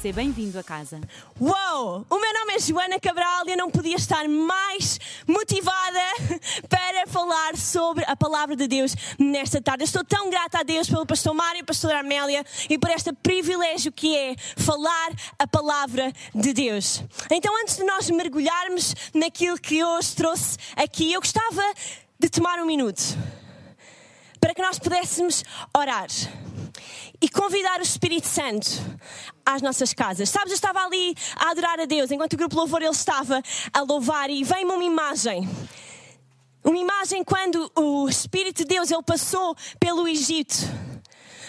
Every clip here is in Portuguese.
Seja bem-vindo a casa. Uou! O meu nome é Joana Cabral e eu não podia estar mais motivada para falar sobre a palavra de Deus nesta tarde. Eu estou tão grata a Deus pelo pastor Mário e pastor Armélia e por este privilégio que é falar a palavra de Deus. Então, antes de nós mergulharmos naquilo que hoje trouxe aqui, eu gostava de tomar um minuto para que nós pudéssemos orar e convidar o Espírito Santo às nossas casas. Sabes, eu estava ali a adorar a Deus, enquanto o grupo louvor ele estava a louvar e veio-me uma imagem. Uma imagem quando o Espírito de Deus ele passou pelo Egito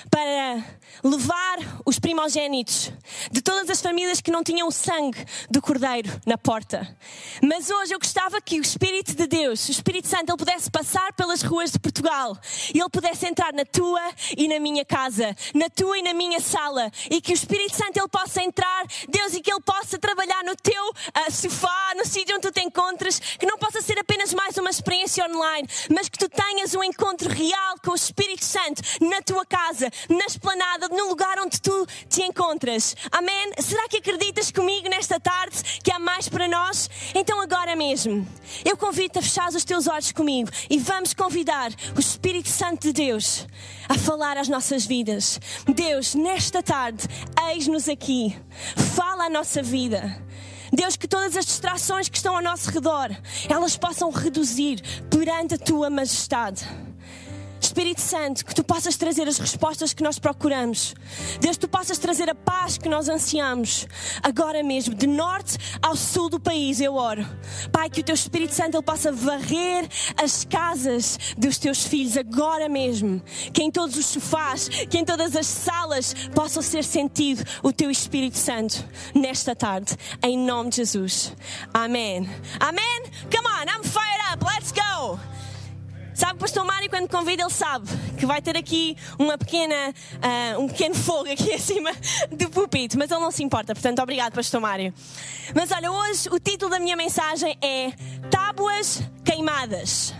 para levar os primogênitos de todas as famílias que não tinham o sangue do cordeiro na porta. Mas hoje eu gostava que o Espírito de Deus, o Espírito Santo, ele pudesse passar pelas ruas de Portugal e ele pudesse entrar na tua e na minha casa, na tua e na minha sala, e que o Espírito Santo ele possa entrar, Deus, e que ele possa trabalhar no teu uh, sofá, no sítio onde tu te encontras, que não possa ser apenas mais uma experiência online, mas que tu tenhas um encontro real com o Espírito Santo na tua casa, na esplanada, no lugar onde tu te encontras. Amém? Será que acreditas comigo nesta tarde que há mais para nós? Então, agora mesmo, eu convido-te a fechar os teus olhos comigo e vamos convidar o Espírito Santo de Deus a falar às nossas vidas. Deus, nesta tarde, eis-nos aqui. Fala a nossa vida. Deus, que todas as distrações que estão ao nosso redor, elas possam reduzir perante a tua majestade. Espírito Santo, que tu possas trazer as respostas que nós procuramos. Deus, tu possas trazer a paz que nós ansiamos. Agora mesmo, de norte ao sul do país, eu oro. Pai, que o teu Espírito Santo ele possa varrer as casas dos teus filhos agora mesmo. Que em todos os sofás, que em todas as salas possa ser sentido o teu Espírito Santo nesta tarde. Em nome de Jesus. Amém. Amém? Come on, I'm fired up. Let's go. Sabe, o pastor Mário, quando convida, ele sabe que vai ter aqui uma pequena, uh, um pequeno fogo aqui acima do púlpito, mas ele não se importa, portanto, obrigado, pastor Mário. Mas olha, hoje o título da minha mensagem é Tábuas Queimadas.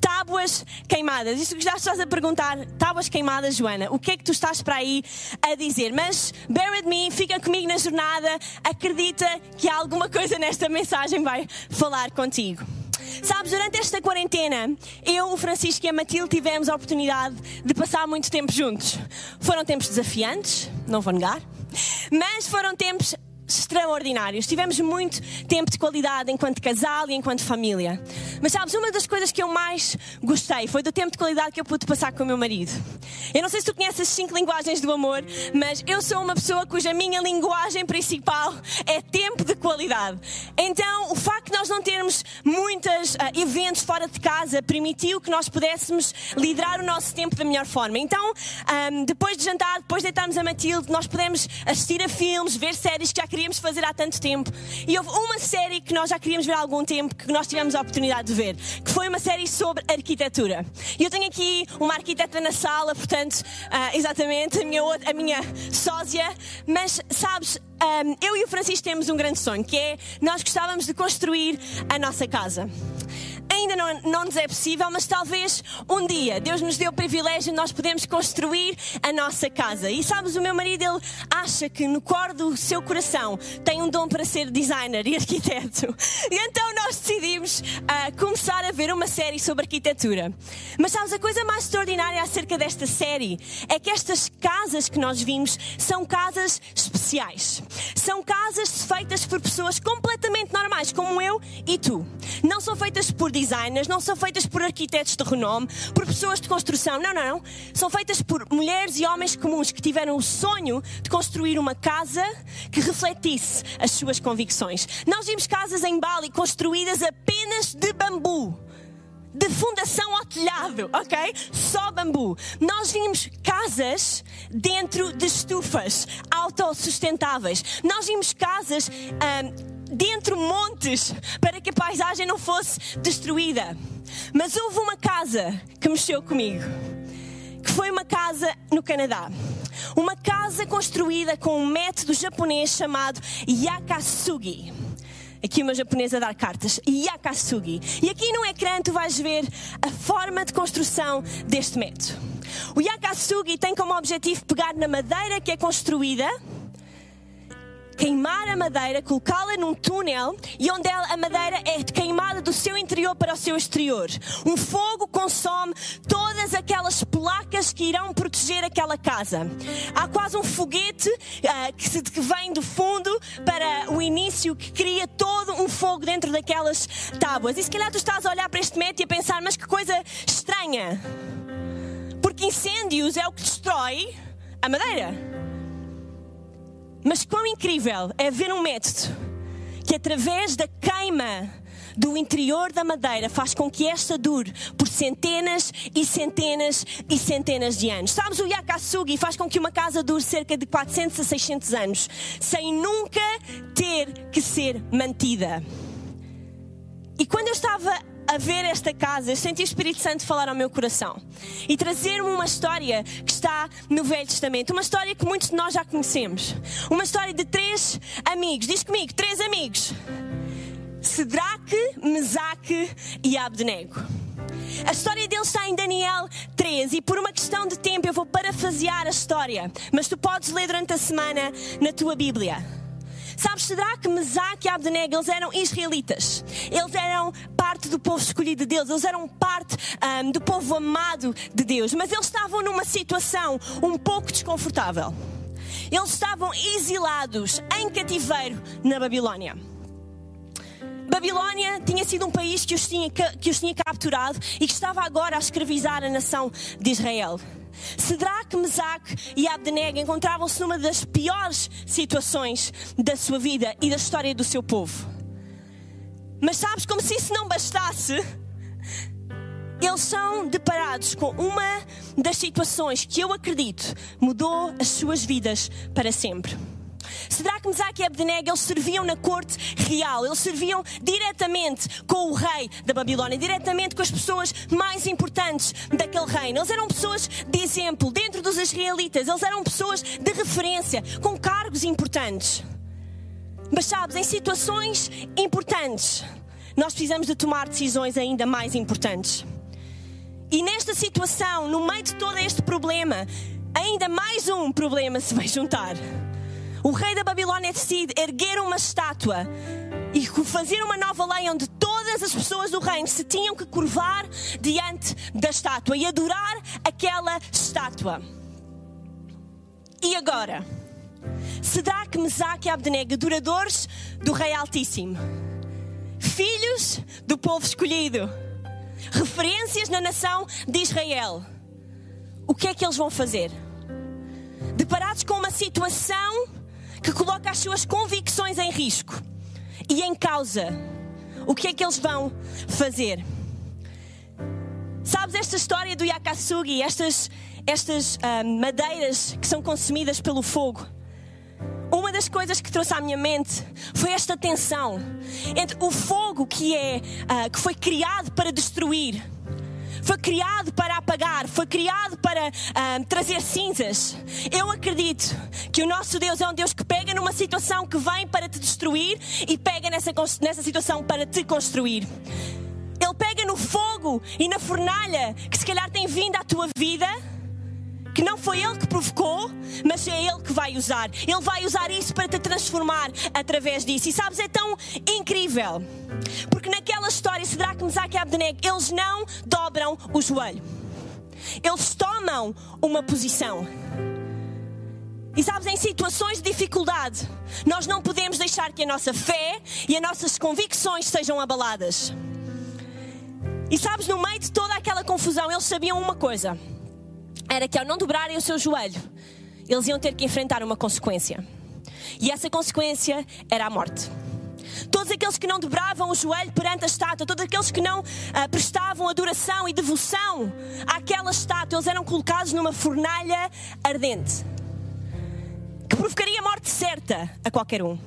Tábuas queimadas. Isto que já estás a perguntar, tábuas queimadas, Joana, o que é que tu estás para aí a dizer? Mas bear with me, fica comigo na jornada, acredita que alguma coisa nesta mensagem vai falar contigo. Sabes, durante esta quarentena, eu, o Francisco e a Matilde tivemos a oportunidade de passar muito tempo juntos. Foram tempos desafiantes, não vou negar, mas foram tempos extraordinários. Tivemos muito tempo de qualidade enquanto casal e enquanto família. Mas sabes, uma das coisas que eu mais gostei foi do tempo de qualidade que eu pude passar com o meu marido. Eu não sei se tu conheces as cinco linguagens do amor, mas eu sou uma pessoa cuja minha linguagem principal é tempo de qualidade. Então, o facto de nós não termos muitos uh, eventos fora de casa permitiu que nós pudéssemos liderar o nosso tempo da melhor forma. Então, um, depois de jantar, depois de deitarmos a Matilde, nós podemos assistir a filmes, ver séries que já queríamos fazer há tanto tempo. E houve uma série que nós já queríamos ver há algum tempo, que nós tivemos a oportunidade de ver, que foi uma série sobre arquitetura. E eu tenho aqui uma arquiteta na sala, portanto, uh, exatamente, a minha, a minha sósia. Mas, sabes, um, eu e o Francisco temos um grande sonho, que é nós gostávamos de construir a nossa casa ainda não, não nos é possível, mas talvez um dia Deus nos dê o privilégio de nós podermos construir a nossa casa. E sabes, o meu marido, ele acha que no cor do seu coração tem um dom para ser designer e arquiteto. E então nós decidimos uh, começar a ver uma série sobre arquitetura. Mas sabes, a coisa mais extraordinária acerca desta série é que estas casas que nós vimos são casas especiais. São casas feitas por pessoas completamente normais, como eu e tu. Não são feitas por não são feitas por arquitetos de renome, por pessoas de construção. Não, não, não. São feitas por mulheres e homens comuns que tiveram o sonho de construir uma casa que refletisse as suas convicções. Nós vimos casas em Bali construídas apenas de bambu de fundação ao telhado, ok? Só bambu. Nós vimos casas dentro de estufas autossustentáveis. Nós vimos casas. Um, dentro montes para que a paisagem não fosse destruída. Mas houve uma casa que mexeu comigo, que foi uma casa no Canadá. Uma casa construída com um método japonês chamado Yakasugi. Aqui uma japonesa a dar cartas. Yakasugi. E aqui no ecrã tu vais ver a forma de construção deste método. O Yakasugi tem como objetivo pegar na madeira que é construída queimar a madeira, colocá-la num túnel e onde a madeira é queimada do seu interior para o seu exterior. Um fogo consome todas aquelas placas que irão proteger aquela casa. Há quase um foguete uh, que, se, que vem do fundo para o início que cria todo um fogo dentro daquelas tábuas. E se calhar tu estás a olhar para este método e a pensar, mas que coisa estranha. Porque incêndios é o que destrói a madeira. Mas quão incrível é ver um método que, através da queima do interior da madeira, faz com que esta dure por centenas e centenas e centenas de anos. Sabes, o Yakasugi faz com que uma casa dure cerca de 400 a 600 anos, sem nunca ter que ser mantida. E quando eu estava a ver esta casa, eu senti o Espírito Santo falar ao meu coração e trazer-me uma história que está no Velho Testamento, uma história que muitos de nós já conhecemos. Uma história de três amigos. Diz comigo, três amigos: Sedraque, Mesaque e Abdenego. A história deles está em Daniel 13 e por uma questão de tempo eu vou parafrasear a história, mas tu podes ler durante a semana na tua Bíblia. Sabes, Sadraque, Mesaque e Abdenego, eles eram israelitas. Eles eram parte do povo escolhido de Deus. Eles eram parte um, do povo amado de Deus. Mas eles estavam numa situação um pouco desconfortável. Eles estavam exilados em cativeiro na Babilónia. Babilónia tinha sido um país que os tinha, que os tinha capturado e que estava agora a escravizar a nação de Israel. Sedraque, Mesaque e Abdenego encontravam-se numa das piores situações da sua vida e da história do seu povo. Mas sabes, como se isso não bastasse, eles são deparados com uma das situações que eu acredito mudou as suas vidas para sempre. Mesaque e Abdenego, eles serviam na corte real, eles serviam diretamente com o rei da Babilónia, diretamente com as pessoas mais importantes daquele reino. Eles eram pessoas de exemplo dentro dos israelitas, eles eram pessoas de referência, com cargos importantes. Mas sabes, em situações importantes, nós precisamos de tomar decisões ainda mais importantes. E nesta situação, no meio de todo este problema, ainda mais um problema se vai juntar. O rei da Babilônia decide erguer uma estátua e fazer uma nova lei onde todas as pessoas do reino se tinham que curvar diante da estátua e adorar aquela estátua. E agora? Sedac, Mesaque e Abdenego, adoradores do Rei Altíssimo, filhos do povo escolhido, referências na nação de Israel. O que é que eles vão fazer? Deparados com uma situação que coloca as suas convicções em risco e em causa, o que é que eles vão fazer? Sabes esta história do Yakasugi, estas, estas uh, madeiras que são consumidas pelo fogo? Uma das coisas que trouxe à minha mente foi esta tensão entre o fogo que é uh, que foi criado para destruir foi criado para apagar, foi criado para uh, trazer cinzas. Eu acredito que o nosso Deus é um Deus que pega numa situação que vem para te destruir e pega nessa, nessa situação para te construir. Ele pega no fogo e na fornalha que se calhar tem vindo à tua vida que não foi ele que provocou, mas é ele que vai usar. Ele vai usar isso para te transformar através disso. E sabes, é tão incrível. Porque naquela história, Sedraque, Mesaque e Abdenego, eles não dobram o joelho. Eles tomam uma posição. E sabes, em situações de dificuldade, nós não podemos deixar que a nossa fé e as nossas convicções sejam abaladas. E sabes, no meio de toda aquela confusão, eles sabiam uma coisa era que ao não dobrarem o seu joelho, eles iam ter que enfrentar uma consequência. E essa consequência era a morte. Todos aqueles que não dobravam o joelho perante a estátua, todos aqueles que não uh, prestavam adoração e devoção àquela estátua, eles eram colocados numa fornalha ardente que provocaria a morte certa a qualquer um.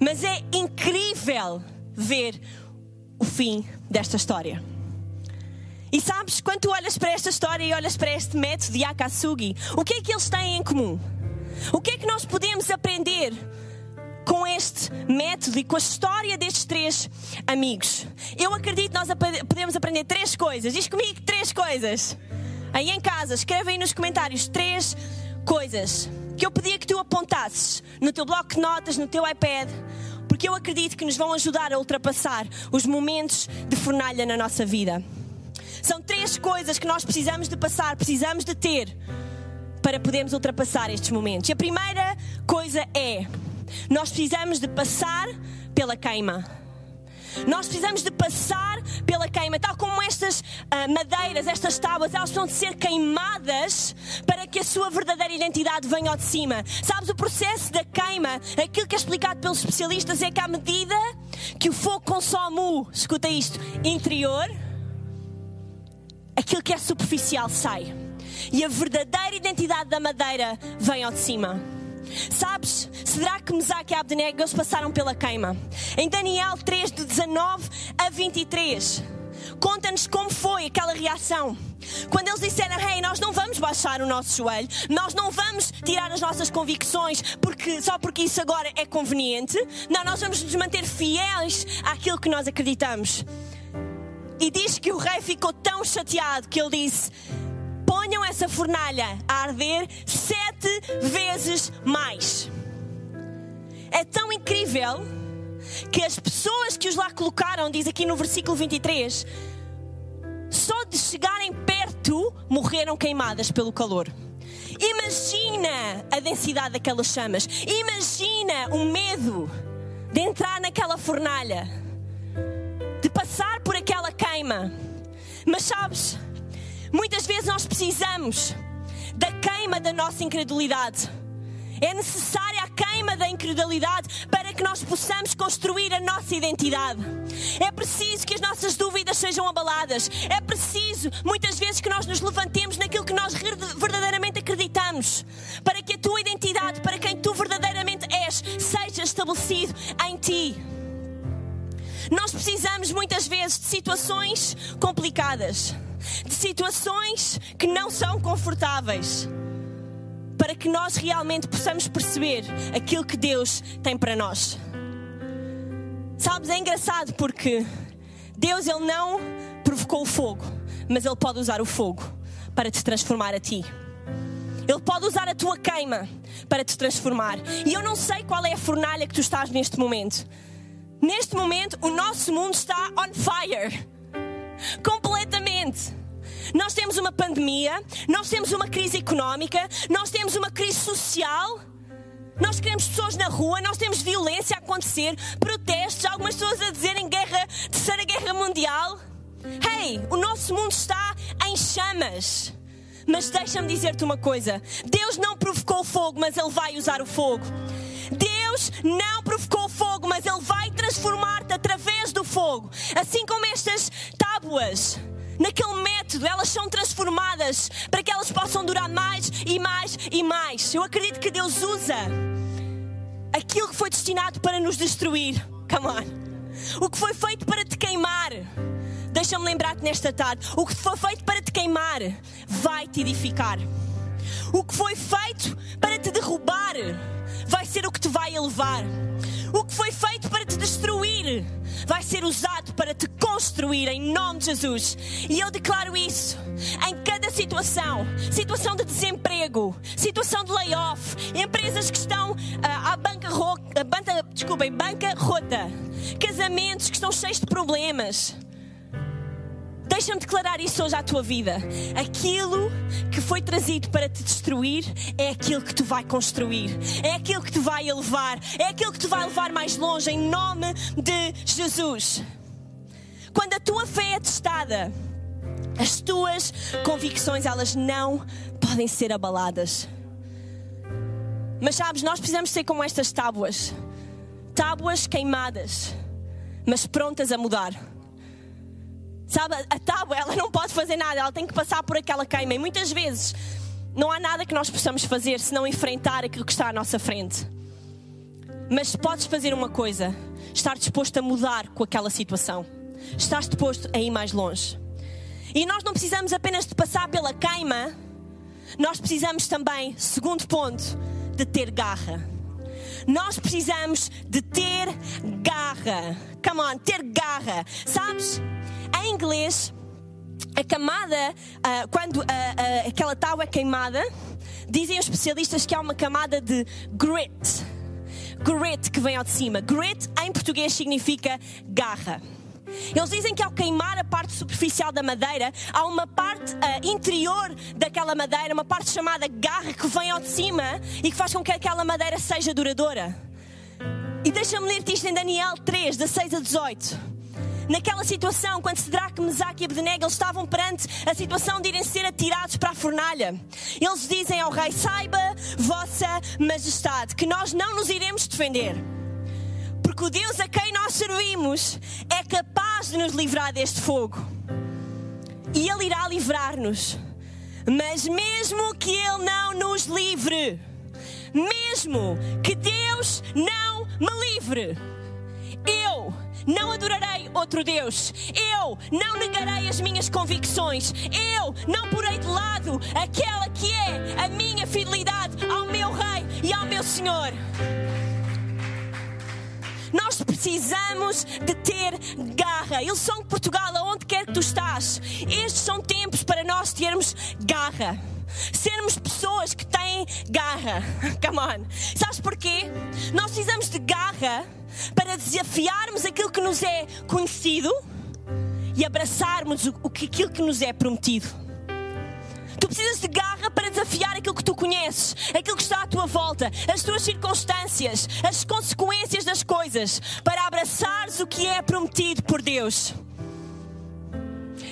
Mas é incrível ver o fim desta história. E sabes, quando tu olhas para esta história e olhas para este método de Akatsugi, o que é que eles têm em comum? O que é que nós podemos aprender com este método e com a história destes três amigos? Eu acredito que nós podemos aprender três coisas. Diz comigo três coisas. Aí em casa, escreve aí nos comentários três coisas que eu pedia que tu apontasses no teu bloco de notas, no teu iPad, porque eu acredito que nos vão ajudar a ultrapassar os momentos de fornalha na nossa vida. São três coisas que nós precisamos de passar, precisamos de ter para podermos ultrapassar estes momentos. E a primeira coisa é: nós precisamos de passar pela queima. Nós precisamos de passar pela queima, tal como estas uh, madeiras, estas tábuas, elas precisam de ser queimadas para que a sua verdadeira identidade venha ao de cima. Sabes, o processo da queima, aquilo que é explicado pelos especialistas é que à medida que o fogo consome o, escuta isto, interior, aquilo que é superficial sai. E a verdadeira identidade da madeira vem ao de cima. Sabes, que Mesaque e Abdenego eles passaram pela queima. Em Daniel 3, de 19 a 23, conta-nos como foi aquela reação. Quando eles disseram, hey, nós não vamos baixar o nosso joelho, nós não vamos tirar as nossas convicções porque, só porque isso agora é conveniente. Não, nós vamos nos manter fiéis àquilo que nós acreditamos. E diz que o rei ficou tão chateado que ele disse: ponham essa fornalha a arder sete vezes mais. É tão incrível que as pessoas que os lá colocaram, diz aqui no versículo 23, só de chegarem perto morreram queimadas pelo calor. Imagina a densidade daquelas chamas. Imagina o medo de entrar naquela fornalha, de passar por aquela Mas sabes, muitas vezes nós precisamos da queima da nossa incredulidade é necessária a queima da incredulidade para que nós possamos construir a nossa identidade. É preciso que as nossas dúvidas sejam abaladas. É preciso, muitas vezes, que nós nos levantemos naquilo que nós verdadeiramente acreditamos. Para que a tua identidade, para quem tu verdadeiramente és, seja estabelecido em ti. Nós precisamos muitas vezes de situações complicadas, de situações que não são confortáveis para que nós realmente possamos perceber aquilo que Deus tem para nós. Sabes, é engraçado porque Deus ele não provocou o fogo, mas ele pode usar o fogo para te transformar a ti. Ele pode usar a tua queima para te transformar. E eu não sei qual é a fornalha que tu estás neste momento. Neste momento, o nosso mundo está on fire. Completamente. Nós temos uma pandemia, nós temos uma crise económica, nós temos uma crise social. Nós queremos pessoas na rua, nós temos violência a acontecer, protestos, algumas pessoas a dizerem guerra, terceira guerra mundial. Hey, o nosso mundo está em chamas. Mas deixa-me dizer-te uma coisa: Deus não provocou o fogo, mas Ele vai usar o fogo. Não provocou fogo, mas Ele vai transformar-te através do fogo. Assim como estas tábuas naquele método, elas são transformadas para que elas possam durar mais e mais e mais. Eu acredito que Deus usa aquilo que foi destinado para nos destruir. Come on. O que foi feito para te queimar. Deixa-me lembrar-te nesta tarde: o que foi feito para te queimar vai te edificar. O que foi feito para te derrubar vai elevar. O que foi feito para te destruir vai ser usado para te construir em nome de Jesus. E eu declaro isso em cada situação: situação de desemprego, situação de layoff, empresas que estão uh, à banca, banca, desculpem, banca rota, casamentos que estão cheios de problemas. Deixa-me declarar isso hoje à tua vida. Aquilo que foi trazido para te destruir é aquilo que tu vai construir, é aquilo que te vai elevar, é aquilo que te vai levar mais longe, em nome de Jesus. Quando a tua fé é testada, as tuas convicções elas não podem ser abaladas. Mas sabes, nós precisamos ser como estas tábuas tábuas queimadas, mas prontas a mudar. Sabe, a tábua, ela não pode fazer nada, ela tem que passar por aquela queima. E muitas vezes não há nada que nós possamos fazer se não enfrentar aquilo que está à nossa frente. Mas podes fazer uma coisa: estar disposto a mudar com aquela situação. Estás disposto a ir mais longe. E nós não precisamos apenas de passar pela queima, nós precisamos também, segundo ponto, de ter garra. Nós precisamos de ter garra. Come on, ter garra. Sabes, em inglês, a camada, uh, quando uh, uh, aquela tábua é queimada, dizem os especialistas que há uma camada de grit. Grit que vem ao de cima. Grit em português significa garra. Eles dizem que ao queimar a parte superficial da madeira, há uma parte uh, interior daquela madeira, uma parte chamada garra que vem ao de cima e que faz com que aquela madeira seja duradoura. E deixa-me ler-te isto em Daniel 3, 16 a 18 naquela situação, quando Sedraque, Mesaque e Abdenego estavam perante a situação de irem ser atirados para a fornalha. Eles dizem ao rei: Saiba, vossa majestade, que nós não nos iremos defender. Porque o Deus a quem nós servimos é capaz de nos livrar deste fogo. E Ele irá livrar-nos. Mas mesmo que Ele não nos livre, mesmo que Deus não me livre, não adorarei outro Deus. Eu não negarei as minhas convicções. Eu não porei de lado aquela que é a minha fidelidade ao meu Rei e ao meu Senhor. Nós precisamos de ter garra. Eles são de Portugal, aonde quer que tu estás. Estes são tempos para nós termos garra. Sermos pessoas que têm garra. Come on. Sabes porquê? Nós precisamos de garra para desafiarmos aquilo que nos é conhecido e abraçarmos o, o, aquilo que nos é prometido. Tu precisas de garra para desafiar aquilo que tu conheces, aquilo que está à tua volta, as tuas circunstâncias, as consequências das coisas, para abraçares o que é prometido por Deus.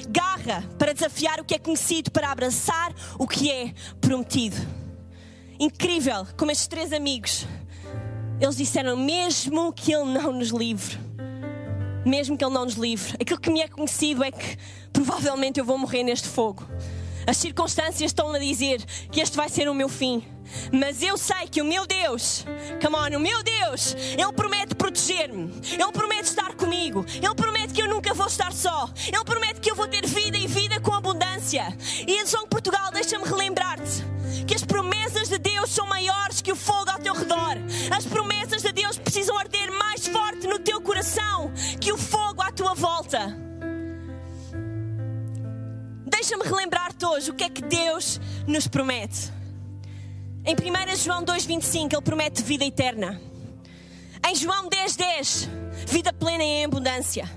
Garra para desafiar o que é conhecido, para abraçar o que é prometido. Incrível como estes três amigos eles disseram: mesmo que Ele não nos livre, mesmo que Ele não nos livre, aquilo que me é conhecido é que provavelmente eu vou morrer neste fogo. As circunstâncias estão a dizer que este vai ser o meu fim. Mas eu sei que o meu Deus, come on, o meu Deus, Ele promete proteger-me, Ele promete estar comigo, Ele promete que eu nunca vou estar só, Ele promete que eu vou ter vida e vida com abundância. E a São Portugal, deixa-me relembrar-te as promessas de Deus são maiores que o fogo ao teu redor. As promessas de Deus precisam arder mais forte no teu coração que o fogo à tua volta. Deixa-me relembrar-te hoje o que é que Deus nos promete. Em 1 João 2,25 ele promete vida eterna. Em João 10,10, 10, vida plena e em abundância.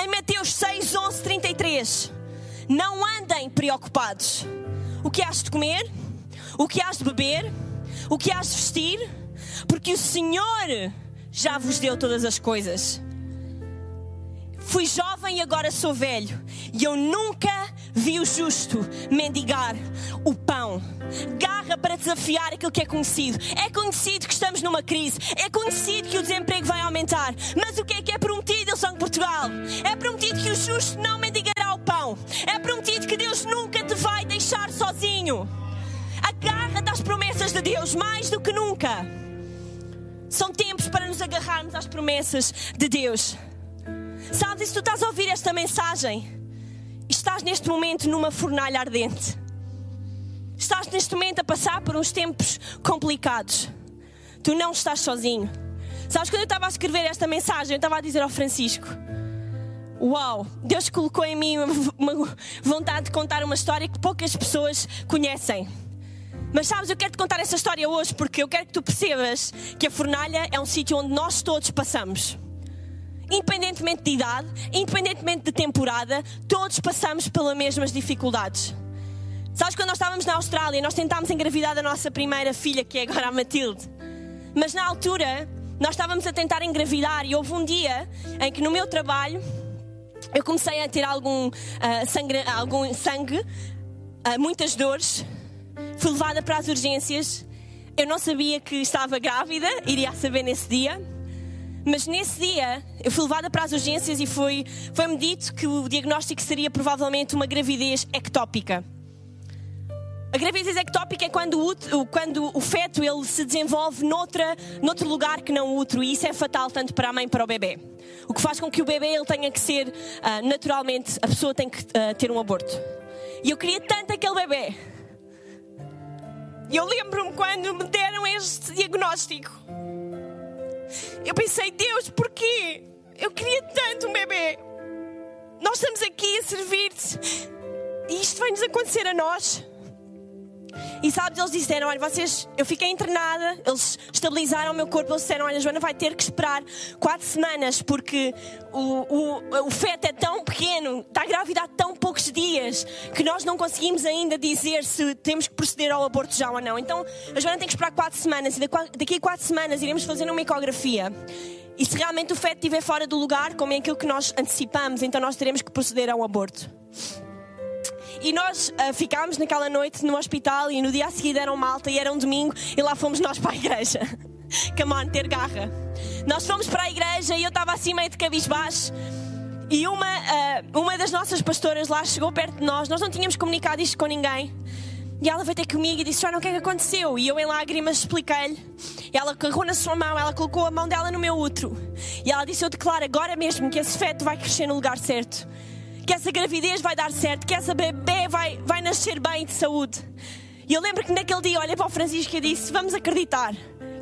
Em Mateus 6, 11, 33, não andem preocupados. O que has de comer? O que has de beber? O que has de vestir? Porque o Senhor já vos deu todas as coisas. Fui jovem e agora sou velho, e eu nunca vi o justo mendigar o pão. Garra para desafiar aquilo que é conhecido. É conhecido que estamos numa crise, é conhecido que o desemprego vai aumentar. Mas o que é que é prometido, São de Portugal? É prometido que o justo não mendigará o pão. É prometido que Deus nunca te vai deixar sozinho. Agarra das promessas de Deus mais do que nunca. São tempos para nos agarrarmos às promessas de Deus. Sabes, se tu estás a ouvir esta mensagem, estás neste momento numa fornalha ardente. Estás neste momento a passar por uns tempos complicados. Tu não estás sozinho. Sabes, quando eu estava a escrever esta mensagem, eu estava a dizer ao Francisco: Uau, Deus colocou em mim uma vontade de contar uma história que poucas pessoas conhecem. Mas sabes, eu quero te contar essa história hoje porque eu quero que tu percebas que a fornalha é um sítio onde nós todos passamos independentemente de idade, independentemente de temporada, todos passamos pelas mesmas dificuldades. Sabes, quando nós estávamos na Austrália, nós tentámos engravidar a nossa primeira filha, que é agora a Matilde. Mas na altura, nós estávamos a tentar engravidar e houve um dia em que no meu trabalho eu comecei a ter algum, uh, sangue, algum sangue uh, muitas dores. Fui levada para as urgências. Eu não sabia que estava grávida, iria saber nesse dia. Mas nesse dia eu fui levada para as urgências e foi, foi-me dito que o diagnóstico seria provavelmente uma gravidez ectópica. A gravidez ectópica é quando o, quando o feto ele se desenvolve noutra, noutro lugar que não o útero e isso é fatal tanto para a mãe como para o bebê. O que faz com que o bebê ele tenha que ser, uh, naturalmente, a pessoa tem que uh, ter um aborto. E eu queria tanto aquele bebê. E eu lembro-me quando me deram este diagnóstico. Eu pensei, Deus, porquê? Eu queria tanto um bebê. Nós estamos aqui a servir-te. E isto vai nos acontecer a nós. E sabes, eles disseram: Olha, vocês, eu fiquei internada, eles estabilizaram o meu corpo. Eles disseram: Olha, Joana vai ter que esperar quatro semanas porque o, o, o feto é tão pequeno, está grávida há tão poucos dias que nós não conseguimos ainda dizer se temos que proceder ao aborto já ou não. Então a Joana tem que esperar quatro semanas e daqui a quatro semanas iremos fazer uma ecografia. E se realmente o feto estiver fora do lugar, como é aquilo que nós antecipamos, então nós teremos que proceder ao aborto. E nós uh, ficámos naquela noite no hospital e no dia a seguir deram malta e era um domingo e lá fomos nós para a igreja. Come on, ter garra. Nós fomos para a igreja e eu estava assim meio de cabisbaixo. E uma, uh, uma das nossas pastoras lá chegou perto de nós, nós não tínhamos comunicado isto com ninguém. E ela veio ter comigo e disse: Joana, o que é que aconteceu? E eu, em lágrimas, expliquei-lhe. Ela carregou na sua mão, ela colocou a mão dela no meu útero. E ela disse: Eu declaro agora mesmo que esse feto vai crescer no lugar certo que essa gravidez vai dar certo, que essa bebê vai, vai nascer bem de saúde. E eu lembro que naquele dia olhei para o Francisco e disse: Vamos acreditar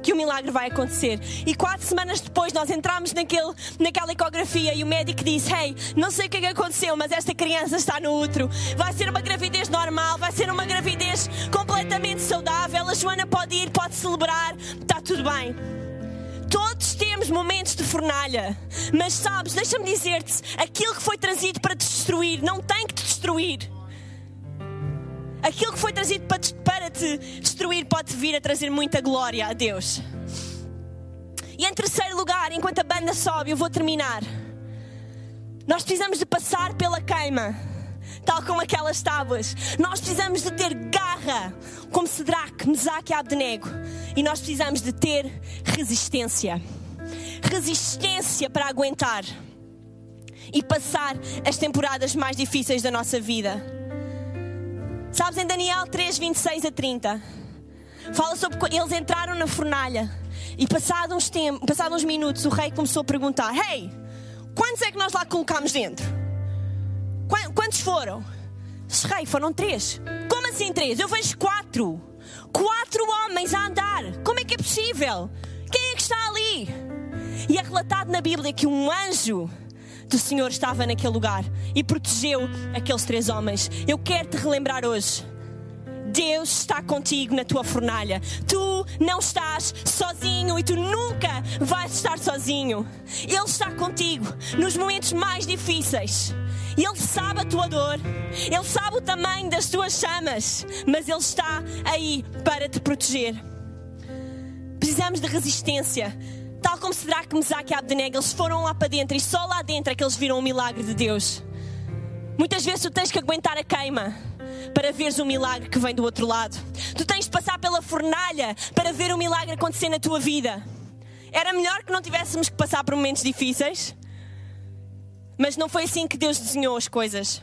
que o milagre vai acontecer. E quatro semanas depois nós entramos naquele, naquela ecografia e o médico disse: Hey, não sei o que, é que aconteceu, mas esta criança está no útero. Vai ser uma gravidez normal, vai ser uma gravidez completamente saudável. A Joana pode ir, pode celebrar, está tudo bem. Todos temos momentos de fornalha, mas sabes, deixa-me dizer-te: aquilo que foi trazido para te destruir não tem que te destruir. Aquilo que foi trazido para te, para te destruir pode vir a trazer muita glória a Deus. E em terceiro lugar, enquanto a banda sobe, eu vou terminar. Nós precisamos de passar pela queima, tal como aquelas tábuas. Nós precisamos de ter garra, como Sedraque, Mesaque e Abdenego. E nós precisamos de ter resistência. Resistência para aguentar e passar as temporadas mais difíceis da nossa vida. Sabes, em Daniel 3, 26 a 30, fala sobre eles entraram na fornalha e passados uns, tempos, uns minutos o rei começou a perguntar: Hey, quantos é que nós lá colocámos dentro? Quantos foram? Rei, foram três. Como assim três? Eu vejo quatro. Quatro homens a andar. Como é que é possível? Quem é que está ali? E é relatado na Bíblia que um anjo do Senhor estava naquele lugar e protegeu aqueles três homens. Eu quero te relembrar hoje. Deus está contigo na tua fornalha. Tu não estás sozinho e tu nunca vais estar sozinho. Ele está contigo nos momentos mais difíceis. Ele sabe a tua dor, Ele sabe o tamanho das tuas chamas, mas Ele está aí para te proteger. Precisamos de resistência. Tal como Sedraque, Mesaque e Abdenego, eles foram lá para dentro e só lá dentro é que eles viram o milagre de Deus. Muitas vezes tu tens que aguentar a queima para veres o milagre que vem do outro lado. Tu tens de passar pela fornalha para ver o milagre acontecer na tua vida. Era melhor que não tivéssemos que passar por momentos difíceis, mas não foi assim que Deus desenhou as coisas.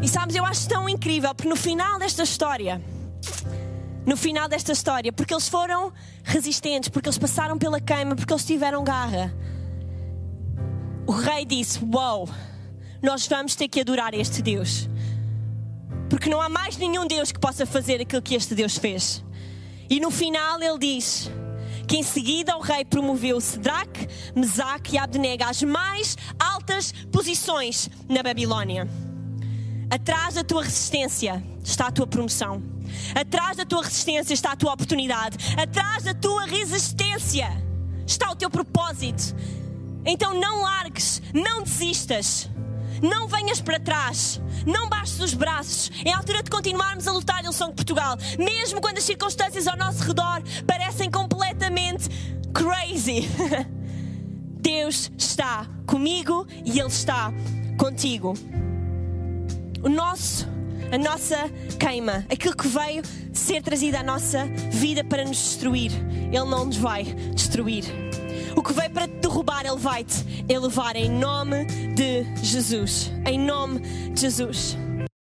E sabes, eu acho tão incrível, porque no final desta história, no final desta história, porque eles foram resistentes, porque eles passaram pela queima, porque eles tiveram garra, o rei disse: Uau, wow, nós vamos ter que adorar este Deus. Porque não há mais nenhum Deus que possa fazer aquilo que este Deus fez. E no final ele diz: que em seguida o rei promoveu Sedraque, Mesaque e Abdenego às mais altas posições na Babilónia. Atrás da tua resistência está a tua promoção. Atrás da tua resistência está a tua oportunidade. Atrás da tua resistência está o teu propósito. Então não largues, não desistas. Não venhas para trás. Não baixes os braços. É a altura de continuarmos a lutar em São Portugal. Mesmo quando as circunstâncias ao nosso redor parecem completamente crazy. Deus está comigo e Ele está contigo. O nosso, a nossa queima, aquilo que veio ser trazido à nossa vida para nos destruir, Ele não nos vai destruir. O que veio para te derrubar, Ele vai te elevar em nome de Jesus. Em nome de Jesus.